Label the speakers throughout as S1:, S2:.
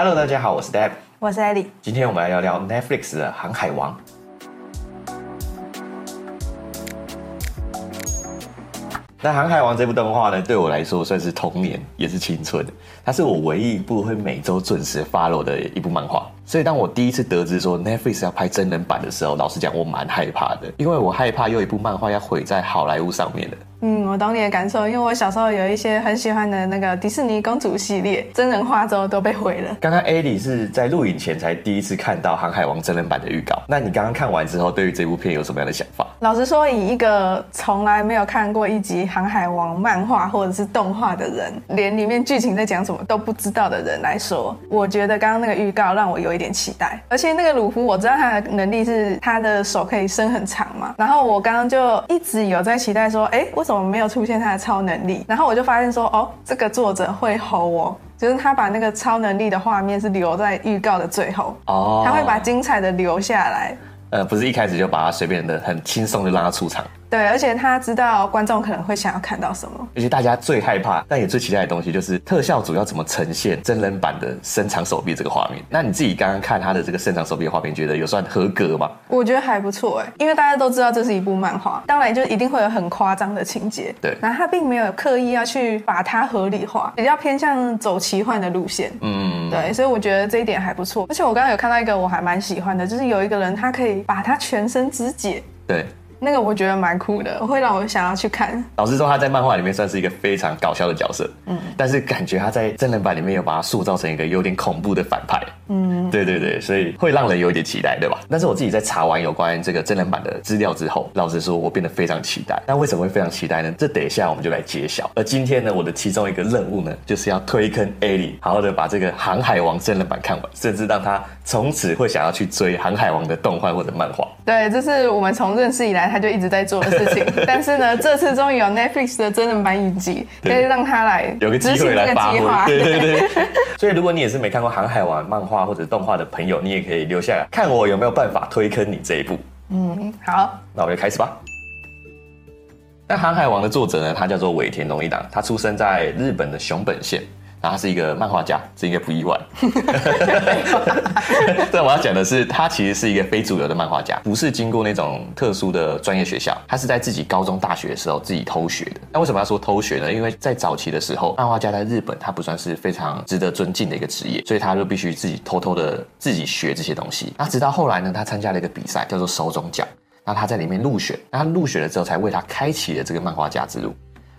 S1: Hello，大家好，我是 Deb，
S2: 我是 Ellie。
S1: 今天我们来聊聊 Netflix 的《航海王》。那《航海王》这部动画呢，对我来说算是童年，也是青春。它是我唯一一部会每周准时 follow 的一部漫画。所以当我第一次得知说 Netflix 要拍真人版的时候，老实讲，我蛮害怕的，因为我害怕又一部漫画要毁在好莱坞上面了。
S2: 嗯，我懂你的感受，因为我小时候有一些很喜欢的那个迪士尼公主系列，真人化之后都被毁了。
S1: 刚刚 Ellie 是在录影前才第一次看到《航海王》真人版的预告，那你刚刚看完之后，对于这部片有什么样的想法？
S2: 老实说，以一个从来没有看过一集《航海王》漫画或者是动画的人，连里面剧情在讲什么都不知道的人来说，我觉得刚刚那个预告让我有一点期待。而且那个鲁夫，我知道他的能力是他的手可以伸很长嘛，然后我刚刚就一直有在期待说，哎，为什么没有出现他的超能力？然后我就发现说，哦，这个作者会吼我，就是他把那个超能力的画面是留在预告的最后，哦，他会把精彩的留下来。
S1: 呃，不是一开始就把他随便的很轻松就让他出场。
S2: 对，而且他知道观众可能会想要看到什么。
S1: 而且大家最害怕，但也最期待的东西，就是特效组要怎么呈现真人版的伸长手臂这个画面。那你自己刚刚看他的这个伸长手臂的画面，觉得有算合格吗？
S2: 我觉得还不错哎，因为大家都知道这是一部漫画，当然就一定会有很夸张的情节。
S1: 对，
S2: 然后他并没有刻意要去把它合理化，比较偏向走奇幻的路线。嗯，对，所以我觉得这一点还不错。而且我刚刚有看到一个我还蛮喜欢的，就是有一个人他可以把他全身肢解。
S1: 对。
S2: 那个我觉得蛮酷的，会让我想要去看。
S1: 老实说，他在漫画里面算是一个非常搞笑的角色，嗯，但是感觉他在真人版里面有把他塑造成一个有点恐怖的反派，嗯，对对对，所以会让人有点期待，对吧？但是我自己在查完有关这个真人版的资料之后，老实说，我变得非常期待。那为什么会非常期待呢？这等一下我们就来揭晓。而今天呢，我的其中一个任务呢，就是要推坑 Ellie，好好的把这个《航海王》真人版看完，甚至让他从此会想要去追《航海王》的动画或者漫画。
S2: 对，这是我们从认识以来他就一直在做的事情。但是呢，这次终于有 Netflix 的真人版影集，可以让他来
S1: 有个机会来发挥。对对对。所以，如果你也是没看过《航海王》漫画或者动画的朋友，你也可以留下来看我有没有办法推坑你这一部。
S2: 嗯，好，
S1: 那我们就开始吧。那《航海王》的作者呢，他叫做尾田荣一郎，他出生在日本的熊本县。然后他是一个漫画家，这应该不意外。但我要讲的是，他其实是一个非主流的漫画家，不是经过那种特殊的专业学校，他是在自己高中、大学的时候自己偷学的。那为什么要说偷学呢？因为在早期的时候，漫画家在日本他不算是非常值得尊敬的一个职业，所以他就必须自己偷偷的自己学这些东西。那直到后来呢，他参加了一个比赛，叫做手中奖，那他在里面入选，那他入选了之后，才为他开启了这个漫画家之路。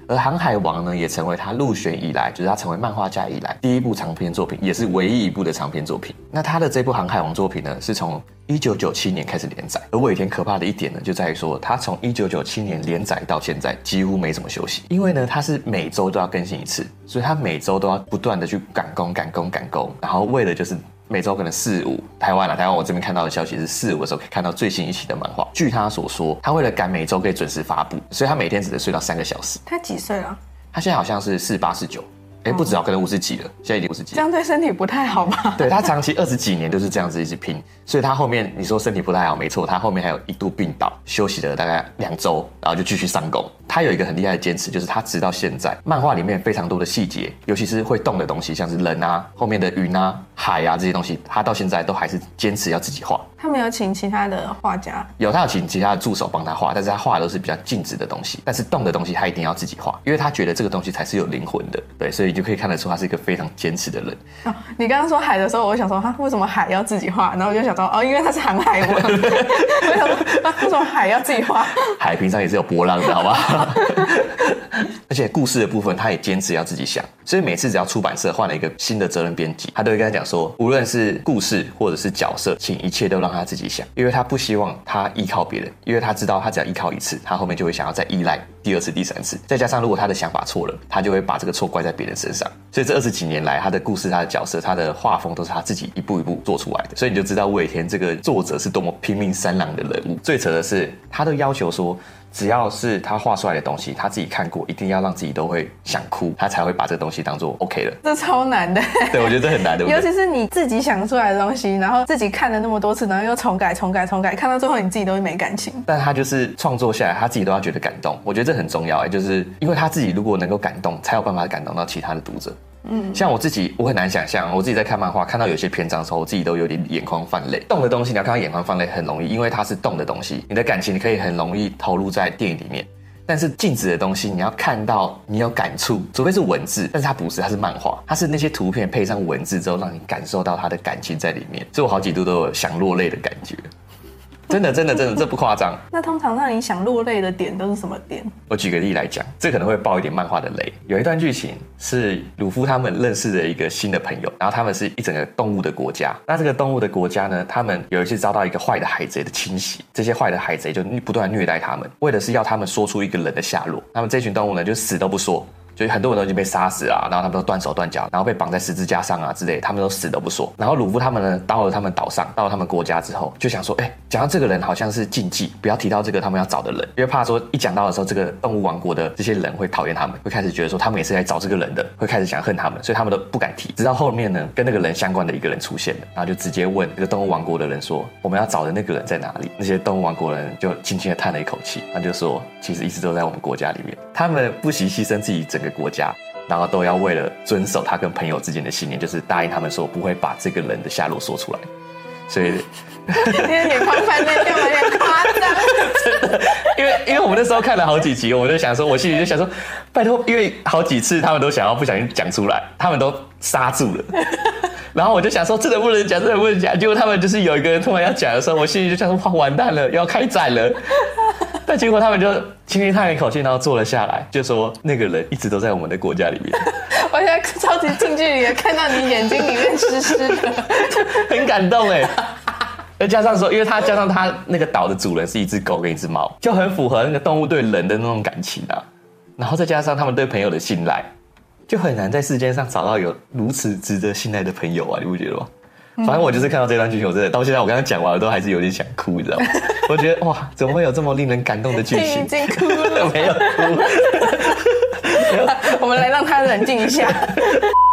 S1: 而《航海王》呢，也成为他入选以来，就是他成为漫画家以来第一部长篇作品，也是唯一一部的长篇作品。那他的这部《航海王》作品呢，是从一九九七年开始连载。而尾田可怕的一点呢，就在于说，他从一九九七年连载到现在，几乎没怎么休息。因为呢，他是每周都要更新一次，所以他每周都要不断的去赶工、赶工、赶工，然后为了就是。每周可能四五，台湾啊，台湾我这边看到的消息是四五的时候可以看到最新一期的漫画。据他所说，他为了赶每周可以准时发布，所以他每天只能睡到三个小时。
S2: 他几岁了？
S1: 他现在好像是四八四九。哎，不止哦，可能五十几了，现在已经五十几。
S2: 这样对身体不太好吧？
S1: 对，他长期二十几年都是这样子一直拼，所以他后面你说身体不太好，没错，他后面还有一度病倒，休息了大概两周，然后就继续上工。他有一个很厉害的坚持，就是他直到现在，漫画里面非常多的细节，尤其是会动的东西，像是人啊、后面的云啊、海啊这些东西，他到现在都还是坚持要自己画。
S2: 他没有请其他的画家，
S1: 有他有请其他的助手帮他画，但是他画的都是比较静止的东西，但是动的东西他一定要自己画，因为他觉得这个东西才是有灵魂的，对，所以你就可以看得出他是一个非常坚持的人。
S2: 哦，你刚刚说海的时候，我就想说他为什么海要自己画，然后我就想说哦，因为他是航海王，我想说啊，为什么海要自己画？
S1: 海平常也是有波浪的，好不好？而且故事的部分，他也坚持要自己想，所以每次只要出版社换了一个新的责任编辑，他都会跟他讲说，无论是故事或者是角色，请一切都让他自己想，因为他不希望他依靠别人，因为他知道他只要依靠一次，他后面就会想要再依赖第二次、第三次。再加上如果他的想法错了，他就会把这个错怪在别人身上。所以这二十几年来，他的故事、他的角色、他的画风都是他自己一步一步做出来的。所以你就知道尾田这个作者是多么拼命三郎的人物。最扯的是，他都要求说。只要是他画出来的东西，他自己看过，一定要让自己都会想哭，他才会把这个东西当做 OK 的。
S2: 这超难的。
S1: 对，我觉得这很难的。
S2: 尤其是你自己想出来的东西，然后自己看了那么多次，然后又重改、重改、重改，看到最后你自己都会没感情。
S1: 但他就是创作下来，他自己都要觉得感动。我觉得这很重要哎，就是因为他自己如果能够感动，才有办法感动到其他的读者。嗯，像我自己，我很难想象，我自己在看漫画，看到有些篇章的时候，我自己都有点眼眶泛泪。动的东西，你要看到眼眶泛泪很容易，因为它是动的东西，你的感情你可以很容易投入在电影里面。但是静止的东西，你要看到你有感触，除非是文字，但是它不是，它是漫画，它是那些图片配上文字之后，让你感受到它的感情在里面，所以我好几度都有想落泪的感觉。真的，真的，真的，这不夸张。
S2: 那通常让你想落泪的点都是什么点？
S1: 我举个例来讲，这可能会爆一点漫画的雷。有一段剧情是鲁夫他们认识了一个新的朋友，然后他们是一整个动物的国家。那这个动物的国家呢，他们有一次遭到一个坏的海贼的侵袭，这些坏的海贼就不断虐待他们，为的是要他们说出一个人的下落。那么这群动物呢，就死都不说。所以很多人都已经被杀死啊，然后他们都断手断脚，然后被绑在十字架上啊之类，他们都死都不说。然后鲁夫他们呢，到了他们岛上，到了他们国家之后，就想说，哎，讲到这个人好像是禁忌，不要提到这个他们要找的人，因为怕说一讲到的时候，这个动物王国的这些人会讨厌他们，会开始觉得说他们也是来找这个人的，会开始想恨他们，所以他们都不敢提。直到后面呢，跟那个人相关的一个人出现了，然后就直接问这个动物王国的人说，我们要找的那个人在哪里？那些动物王国人就轻轻的叹了一口气，他就说，其实一直都在我们国家里面，他们不惜牺牲自己整个国家。然后都要为了遵守他跟朋友之间的信念，就是答应他们说不会把这个人的下落说出来。所以，
S2: 今天眼眶泛泪有点夸张。
S1: 真的，因为因为我们那时候看了好几集，我就想说，我心里就想说，拜托，因为好几次他们都想要不小心讲出来，他们都刹住了。然后我就想说，真的不能讲，真的不能讲。结果他们就是有一个人突然要讲的时候，我心里就想说，哇，完蛋了，要开战了。但结果他们就轻轻叹了一口气，然后坐了下来，就说那个人一直都在我们的国家里面。
S2: 我现在超级近距离的看到你眼睛里面湿湿的，
S1: 很感动哎。再加上说，因为他加上他那个岛的主人是一只狗跟一只猫，就很符合那个动物对人的那种感情啊。然后再加上他们对朋友的信赖，就很难在世间上找到有如此值得信赖的朋友啊！你不觉得吗？反正我就是看到这段剧情，我真的到现在我刚刚讲完我，都还是有点想哭，你知道吗？我觉得哇，怎么会有这么令人感动的剧情？
S2: 已经哭了，
S1: 没有哭。
S2: 我们来让他冷静一下。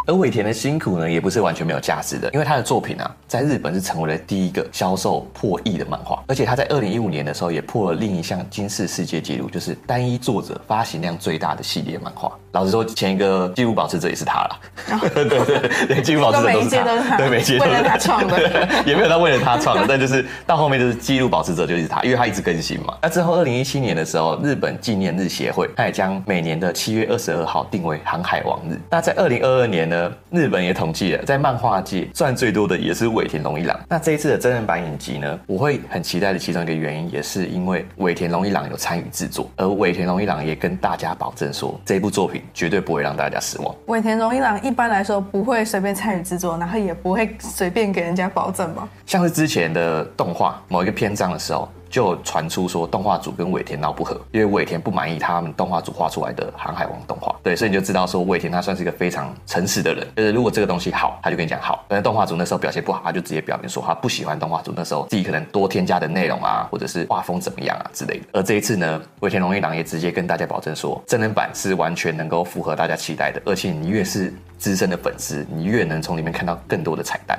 S1: 而尾田的辛苦呢，也不是完全没有价值的，因为他的作品啊，在日本是成为了第一个销售破亿的漫画，而且他在二零一五年的时候也破了另一项金氏世界纪录，就是单一作者发行量最大的系列漫画。老实说，前一个纪录保持者也是他了。哦、对对对，连纪录保持者都是他，都是他对，每届都是他创的，也没有他为了他创的，但就是到后面就是纪录保持者就是他，因为他一直更新嘛。那之后，二零一七年的时候，日本纪念日协会他也将每年的七月二十二号定为航海王日。那在二零二二年呢，日本也统计了，在漫画界赚最多的也是尾田荣一郎。那这一次的真人版影集呢，我会很期待的其中一个原因，也是因为尾田荣一郎有参与制作，而尾田荣一郎也跟大家保证说，这部作品。绝对不会让大家失望。尾
S2: 田荣一郎一般来说不会随便参与制作，然后也不会随便给人家保证吧？
S1: 像是之前的动画某一个篇章的时候。就传出说动画组跟尾田闹不和，因为尾田不满意他们动画组画出来的航海王动画。对，所以你就知道说尾田他算是一个非常诚实的人，就是如果这个东西好，他就跟你讲好；但是动画组那时候表现不好，他就直接表明说他不喜欢动画组那时候自己可能多添加的内容啊，或者是画风怎么样啊之类的。而这一次呢，尾田荣一郎也直接跟大家保证说，真人版是完全能够符合大家期待的，而且你越是资深的粉丝，你越能从里面看到更多的彩蛋。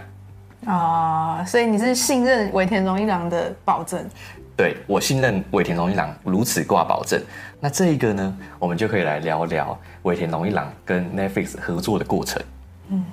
S2: 啊、所以你是信任尾田荣一郎的保证？
S1: 对，我信任尾田荣一郎如此挂保证，那这一个呢，我们就可以来聊聊尾田荣一郎跟 Netflix 合作的过程。嗯，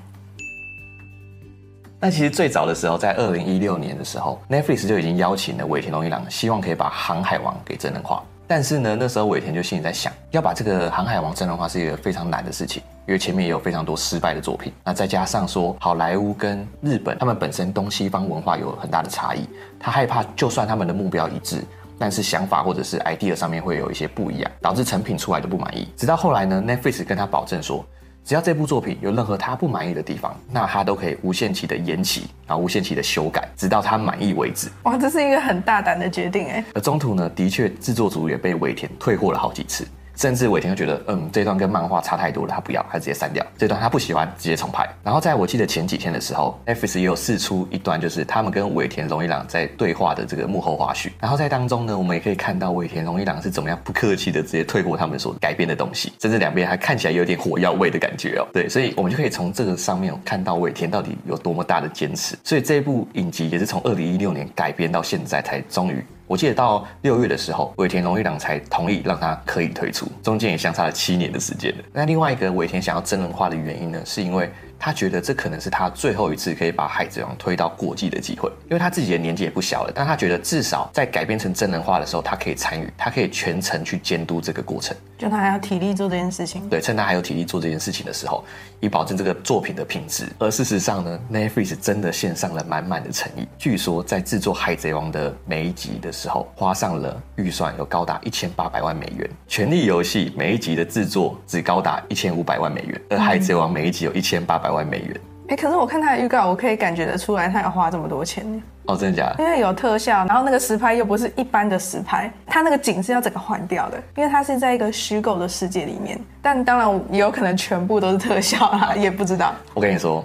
S1: 那其实最早的时候，在二零一六年的时候，Netflix 就已经邀请了尾田荣一郎，希望可以把《航海王》给真人化。但是呢，那时候尾田就心里在想，要把这个《航海王》真人化是一个非常难的事情，因为前面也有非常多失败的作品。那再加上说，好莱坞跟日本他们本身东西方文化有很大的差异，他害怕就算他们的目标一致，但是想法或者是 idea 上面会有一些不一样，导致成品出来的不满意。直到后来呢，Netflix 跟他保证说，只要这部作品有任何他不满意的地方，那他都可以无限期的延期，然后无限期的修改，直到他满意为止。
S2: 哇，这是一个很大胆的决定哎。
S1: 而中途呢，的确制作组也被尾田退货了好几次。甚至尾田就觉得，嗯，这段跟漫画差太多了，他不要，他直接删掉这段，他不喜欢，直接重拍。然后在我记得前几天的时候，Netflix 也有释出一段，就是他们跟尾田荣一郎在对话的这个幕后花絮。然后在当中呢，我们也可以看到尾田荣一郎是怎么样不客气的直接退货他们所改编的东西，甚至两边还看起来有点火药味的感觉哦。对，所以我们就可以从这个上面看到尾田到底有多么大的坚持。所以这部影集也是从二零一六年改编到现在才终于我记得到六月的时候，尾田荣一郎才同意让他可以推出，中间也相差了七年的时间。那另外一个尾田想要真人化的原因呢，是因为。他觉得这可能是他最后一次可以把《海贼王》推到国际的机会，因为他自己的年纪也不小了。但他觉得至少在改编成真人化的时候，他可以参与，他可以全程去监督这个过程。
S2: 就他还有体力做这件事情。
S1: 对，趁他还有体力做这件事情的时候，以保证这个作品的品质。而事实上呢，Netflix 真的献上了满满的诚意。据说在制作《海贼王》的每一集的时候，花上了预算有高达一千八百万美元。《权力游戏》每一集的制作只高达一千五百万美元，而《海贼王》每一集有一千八百万美元。
S2: 哎，可是我看他的预告，我可以感觉得出来，他要花这么多钱
S1: 哦，真的假的？
S2: 因为有特效，然后那个实拍又不是一般的实拍，他那个景是要整个换掉的，因为他是在一个虚构的世界里面。但当然也有可能全部都是特效啦，也不知道。
S1: 我跟你说。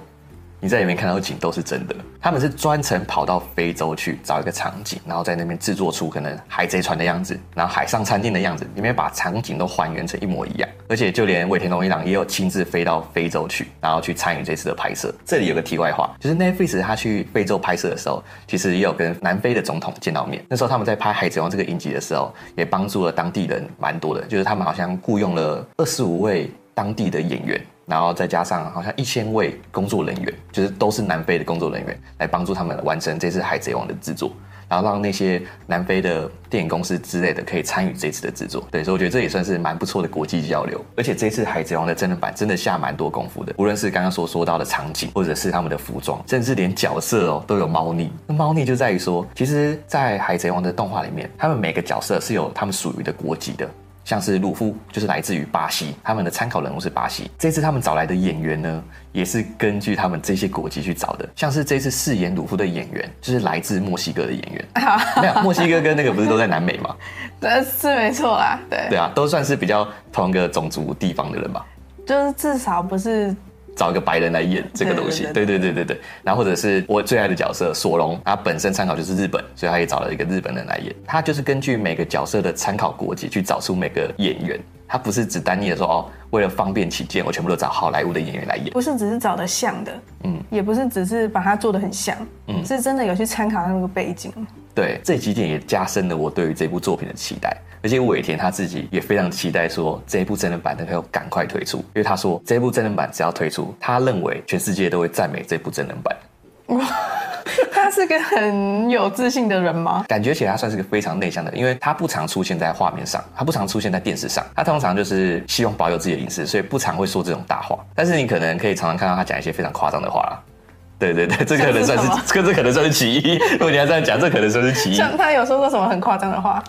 S1: 你在里面看到的景都是真的，他们是专程跑到非洲去找一个场景，然后在那边制作出可能海贼船的样子，然后海上餐厅的样子，里面把场景都还原成一模一样。而且就连尾田荣一郎也有亲自飞到非洲去，然后去参与这次的拍摄。这里有个题外话，就是 Netflix 他去非洲拍摄的时候，其实也有跟南非的总统见到面。那时候他们在拍《海贼王》这个影集的时候，也帮助了当地人蛮多的，就是他们好像雇佣了二十五位当地的演员。然后再加上好像一千位工作人员，就是都是南非的工作人员，来帮助他们完成这次《海贼王》的制作，然后让那些南非的电影公司之类的可以参与这次的制作。对，所以我觉得这也算是蛮不错的国际交流。而且这次《海贼王》的真人版真的下蛮多功夫的，无论是刚刚所说到的场景，或者是他们的服装，甚至连角色哦都有猫腻。那猫腻就在于说，其实，在《海贼王》的动画里面，他们每个角色是有他们属于的国籍的。像是鲁夫就是来自于巴西，他们的参考人物是巴西。这次他们找来的演员呢，也是根据他们这些国籍去找的。像是这次饰演鲁夫的演员，就是来自墨西哥的演员。没有，墨西哥跟那个不是都在南美吗？
S2: 对是没错啦，对。
S1: 对啊，都算是比较同一个种族地方的人吧。
S2: 就是至少不是。
S1: 找一个白人来演这个东西，对对对对对。然后或者是我最爱的角色索隆，他本身参考就是日本，所以他也找了一个日本人来演。他就是根据每个角色的参考国籍去找出每个演员，他不是只单一的说哦，为了方便起见，我全部都找好莱坞的演员来演。
S2: 不是只是找的像的，嗯，也不是只是把它做的很像，嗯，是真的有去参考那个背景。
S1: 对，这几点也加深了我对于这部作品的期待。而且尾田他自己也非常期待说，这一部真人版能够赶快推出，因为他说这一部真人版只要推出，他认为全世界都会赞美这部真人版。
S2: 是个很有自信的人吗？
S1: 感觉起来他算是个非常内向的人，因为他不常出现在画面上，他不常出现在电视上，他通常就是希望保有自己的隐私，所以不常会说这种大话。但是你可能可以常常看到他讲一些非常夸张的话啦。对对对，这可能算是，是这可能算是其一。如果你要这样讲，这可能算是其一。
S2: 像他有说过什么很夸张的话？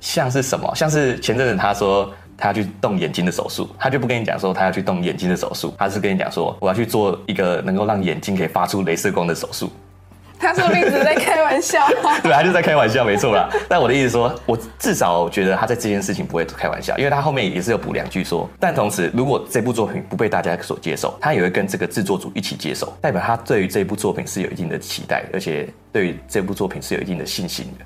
S1: 像是什么？像是前阵子他说他要去动眼睛的手术，他就不跟你讲说他要去动眼睛的手术，他是跟你讲说我要去做一个能够让眼睛可以发出镭射光的手术。
S2: 他说不定只是在开玩笑。
S1: 对，他就在开玩笑，没错啦。但我的意思说，我至少觉得他在这件事情不会开玩笑，因为他后面也是有补两句说，但同时如果这部作品不被大家所接受，他也会跟这个制作组一起接受，代表他对于这部作品是有一定的期待，而且对于这部作品是有一定的信心的。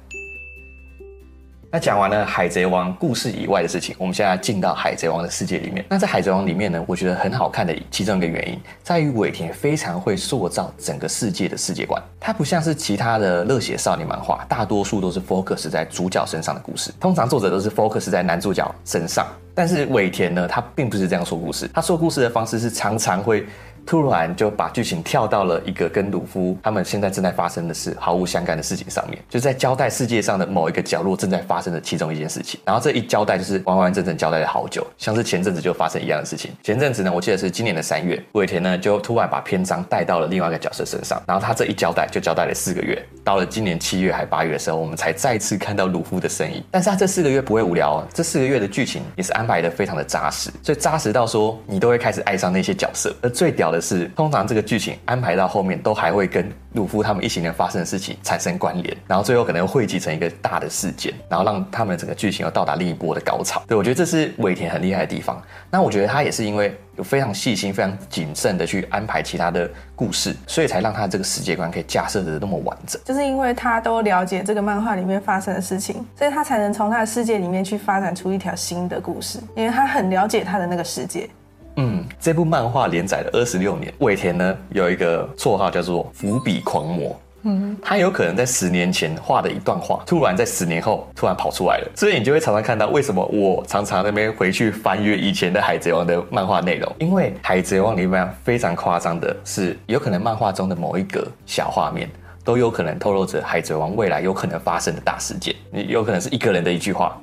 S1: 那讲完了《海贼王》故事以外的事情，我们现在进到《海贼王》的世界里面。那在《海贼王》里面呢，我觉得很好看的其中一个原因，在于尾田非常会塑造整个世界的世界观。它不像是其他的热血少年漫画，大多数都是 focus 在主角身上的故事，通常作者都是 focus 在男主角身上。但是尾田呢，他并不是这样说故事，他说故事的方式是常常会。突然就把剧情跳到了一个跟鲁夫他们现在正在发生的事毫无相干的事情上面，就在交代世界上的某一个角落正在发生的其中一件事情。然后这一交代就是完完整整交代了好久，像是前阵子就发生一样的事情。前阵子呢，我记得是今年的三月，尾田呢就突然把篇章带到了另外一个角色身上，然后他这一交代就交代了四个月。到了今年七月还八月的时候，我们才再次看到鲁夫的身影。但是他这四个月不会无聊哦，这四个月的剧情也是安排的非常的扎实，所以扎实到说你都会开始爱上那些角色。而最屌的是，通常这个剧情安排到后面都还会跟鲁夫他们一行人发生的事情产生关联，然后最后可能汇集成一个大的事件，然后让他们整个剧情又到达另一波的高潮。对，我觉得这是尾田很厉害的地方。那我觉得他也是因为有非常细心、非常谨慎的去安排其他的故事，所以才让他这个世界观可以架设的那么完整。
S2: 就是因为他都了解这个漫画里面发生的事情，所以他才能从他的世界里面去发展出一条新的故事，因为他很了解他的那个世界。
S1: 嗯，这部漫画连载了二十六年，尾田呢有一个绰号叫做“伏笔狂魔”。嗯，他有可能在十年前画的一段话，突然在十年后突然跑出来了，所以你就会常常看到为什么我常常那边回去翻阅以前的海贼王的漫画内容，因为海贼王里面非常夸张的是，有可能漫画中的某一个小画面都有可能透露着海贼王未来有可能发生的大事件，你有可能是一个人的一句话，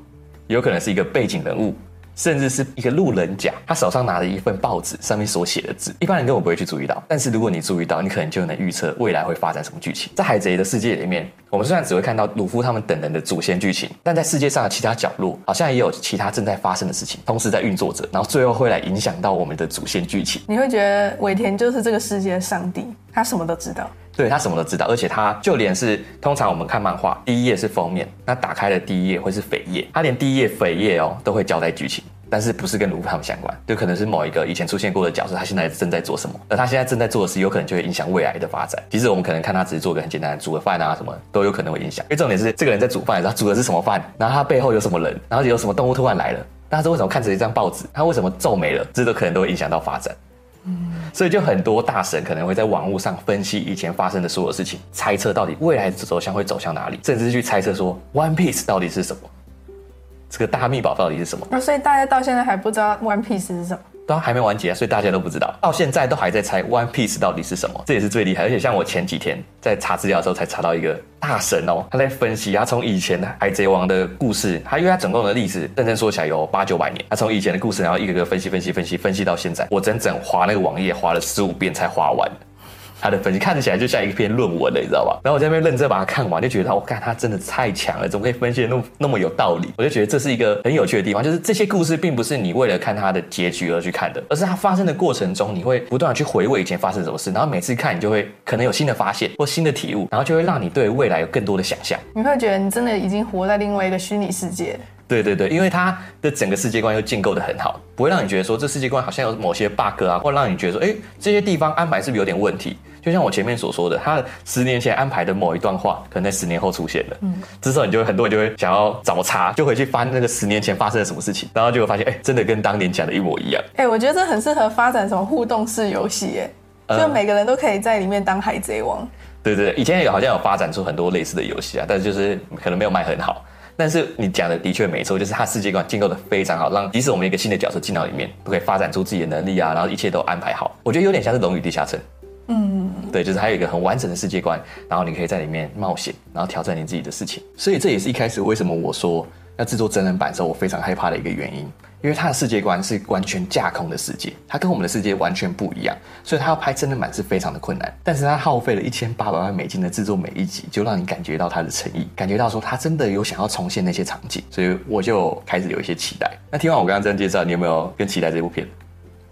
S1: 有可能是一个背景人物。甚至是一个路人甲，他手上拿着一份报纸，上面所写的字，一般人根本不会去注意到。但是如果你注意到，你可能就能预测未来会发展什么剧情。在海贼的世界里面，我们虽然只会看到鲁夫他们等人的主线剧情，但在世界上的其他角落，好像也有其他正在发生的事情，同时在运作着，然后最后会来影响到我们的主线剧情。
S2: 你会觉得尾田就是这个世界的上帝，他什么都知道。
S1: 对，他什么都知道，而且他就连是通常我们看漫画，第一页是封面，那打开的第一页会是扉页，他连第一页扉页哦都会交代剧情。但是不是跟鲁夫他们相关，就可能是某一个以前出现过的角色，他现在正在做什么，而他现在正在做的事，有可能就会影响未来的发展。其实我们可能看他只是做个很简单的煮个饭啊，什么都有可能会影响。因为重点是这个人在煮饭，然后煮的是什么饭，然后他背后有什么人，然后有什么动物突然来了，但是为什么看着一张报纸，他为什么皱眉了，这都可能都会影响到发展。嗯，所以就很多大神可能会在网络上分析以前发生的所有事情，猜测到底未来走向会走向哪里，甚至是去猜测说 One Piece 到底是什么。这个大秘宝到底是什
S2: 么？所以大家到现在还不知道 One Piece 是什
S1: 么？都，还没完结啊，所以大家都不知道，到现在都还在猜 One Piece 到底是什么，这也是最厉害。而且像我前几天在查资料的时候，才查到一个大神哦，他在分析，他从以前的海贼王的故事，他因为他总共的历史认真说起来有八九百年，他从以前的故事，然后一个个分析分析分析分析到现在，我整整划那个网页划了十五遍才划完。他的分析看起来就像一篇论文了，你知道吧？然后我在那边认真把它看完，就觉得我看他真的太强了，怎么可以分析的那么那么有道理？我就觉得这是一个很有趣的地方，就是这些故事并不是你为了看它的结局而去看的，而是它发生的过程中，你会不断的去回味以前发生什么事，然后每次看你就会可能有新的发现或新的体悟，然后就会让你对未来有更多的想象。
S2: 你会觉得你真的已经活在另外一个虚拟世界。
S1: 对对对，因为它的整个世界观又建构的很好，不会让你觉得说这世界观好像有某些 bug 啊，或让你觉得说，哎，这些地方安排是不是有点问题？就像我前面所说的，他十年前安排的某一段话，可能在十年后出现了。嗯，这时候你就会很多人就会想要找茬，就回去翻那个十年前发生了什么事情，然后就会发现，哎，真的跟当年讲的一模一样。
S2: 哎，我觉得这很适合发展什么互动式游戏，哎，就每个人都可以在里面当海贼王。
S1: 对对对，以前也好像有发展出很多类似的游戏啊，但是就是可能没有卖很好。但是你讲的的确没错，就是他世界观建构的非常好，让即使我们一个新的角色进到里面，都可以发展出自己的能力啊，然后一切都安排好。我觉得有点像是《龙与地下城》。嗯，对，就是还有一个很完整的世界观，然后你可以在里面冒险，然后挑战你自己的事情。所以这也是一开始为什么我说要制作真人版的时候，我非常害怕的一个原因，因为他的世界观是完全架空的世界，他跟我们的世界完全不一样，所以他要拍真人版是非常的困难。但是他耗费了一千八百万美金的制作每一集，就让你感觉到他的诚意，感觉到说他真的有想要重现那些场景，所以我就开始有一些期待。那听完我刚刚这样介绍，你有没有更期待这部片？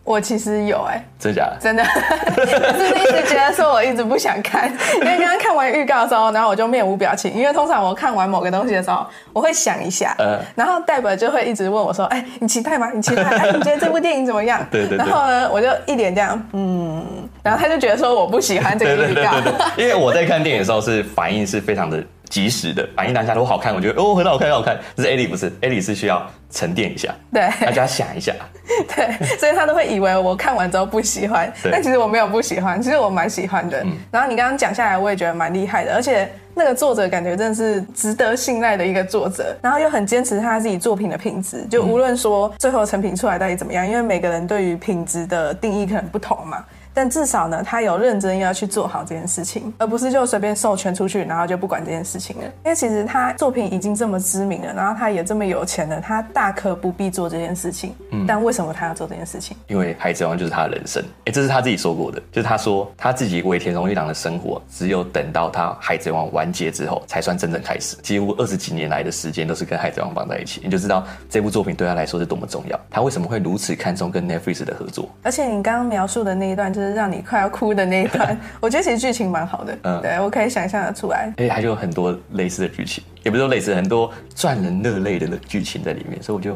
S2: 我其实有哎、欸，
S1: 真的假的？
S2: 真的，可是一直觉得说我一直不想看，因为刚刚看完预告的时候，然后我就面无表情，因为通常我看完某个东西的时候，我会想一下，嗯，然后代表就会一直问我说，哎、欸，你期待吗？你期待？哎，你觉得这部电影怎么样？
S1: 对对对。
S2: 然后呢，我就一脸这样，嗯，然后他就觉得说我不喜欢这个预告，对对对对对，
S1: 因为我在看电影的时候是反应是非常的。及时的反应当下都好看，我觉得哦，很好看很好看。可是艾莉不是，艾莉是需要沉淀一下，
S2: 对，
S1: 大家想一下，
S2: 对，所以他都会以为我看完之后不喜欢，但其实我没有不喜欢，其实我蛮喜欢的。嗯、然后你刚刚讲下来，我也觉得蛮厉害的，而且那个作者感觉真的是值得信赖的一个作者，然后又很坚持他自己作品的品质，就无论说最后成品出来到底怎么样，因为每个人对于品质的定义可能不同嘛。但至少呢，他有认真要去做好这件事情，而不是就随便授权出去，然后就不管这件事情了。因为其实他作品已经这么知名了，然后他也这么有钱了，他大可不必做这件事情。嗯，但为什么他要做这件事情？
S1: 因为海贼王就是他的人生。哎，这是他自己说过的，就是他说他自己尾田荣一郎的生活，只有等到他海贼王完结之后，才算真正开始。几乎二十几年来的时间都是跟海贼王绑在一起，你就知道这部作品对他来说是多么重要。他为什么会如此看重跟 Netflix 的合作？
S2: 而且你刚刚描述的那一段，就是让你快要哭。哭的那一段，我觉得其实剧情蛮好的，嗯，对，我可以想象得出来。
S1: 哎，还有很多类似的剧情，也不是说类似，很多赚人热泪的剧情在里面，所以我就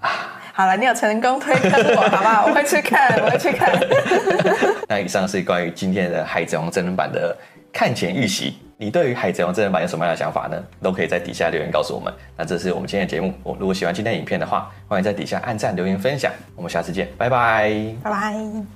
S1: 啊，
S2: 好了，你有成功推坑我，好不好？我会去看，我会去看。
S1: 那以上是关于今天的《海贼王》真人版的看前预习。你对于《海贼王》真人版有什么样的想法呢？都可以在底下留言告诉我们。那这是我们今天的节目。我如果喜欢今天的影片的话，欢迎在底下按赞、留言、分享。我们下次见，拜拜，
S2: 拜拜。